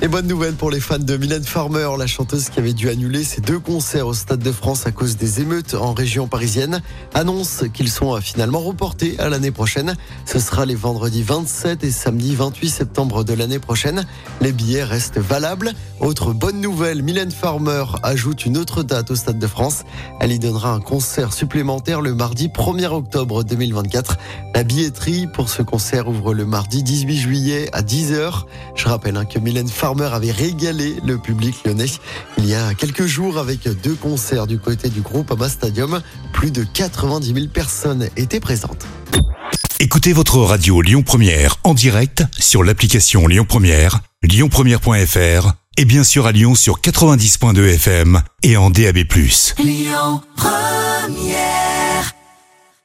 Et bonne nouvelle pour les fans de Mylène Farmer, la chanteuse qui avait dû annuler ses deux concerts au Stade de France à cause des émeutes en région parisienne, annonce qu'ils sont finalement reportés à l'année prochaine. Ce sera les vendredis 27 et samedi 28 septembre de l'année prochaine. Les billets restent valables. Autre bonne nouvelle, Mylène Farmer ajoute une autre date au Stade de France. Elle y donnera un concert supplémentaire le mardi 1er octobre 2024. La billetterie pour ce concert ouvre le mardi 18 juillet à 10h. Je rappelle hein, que Mylène Farmer Farmer avait régalé le public lyonnais il y a quelques jours avec deux concerts du côté du groupe Abba Stadium. Plus de 90 000 personnes étaient présentes. Écoutez votre radio Lyon Première en direct sur l'application Lyon Première, lyonpremière.fr et bien sûr à Lyon sur 90.2 FM et en DAB+. Lyon Première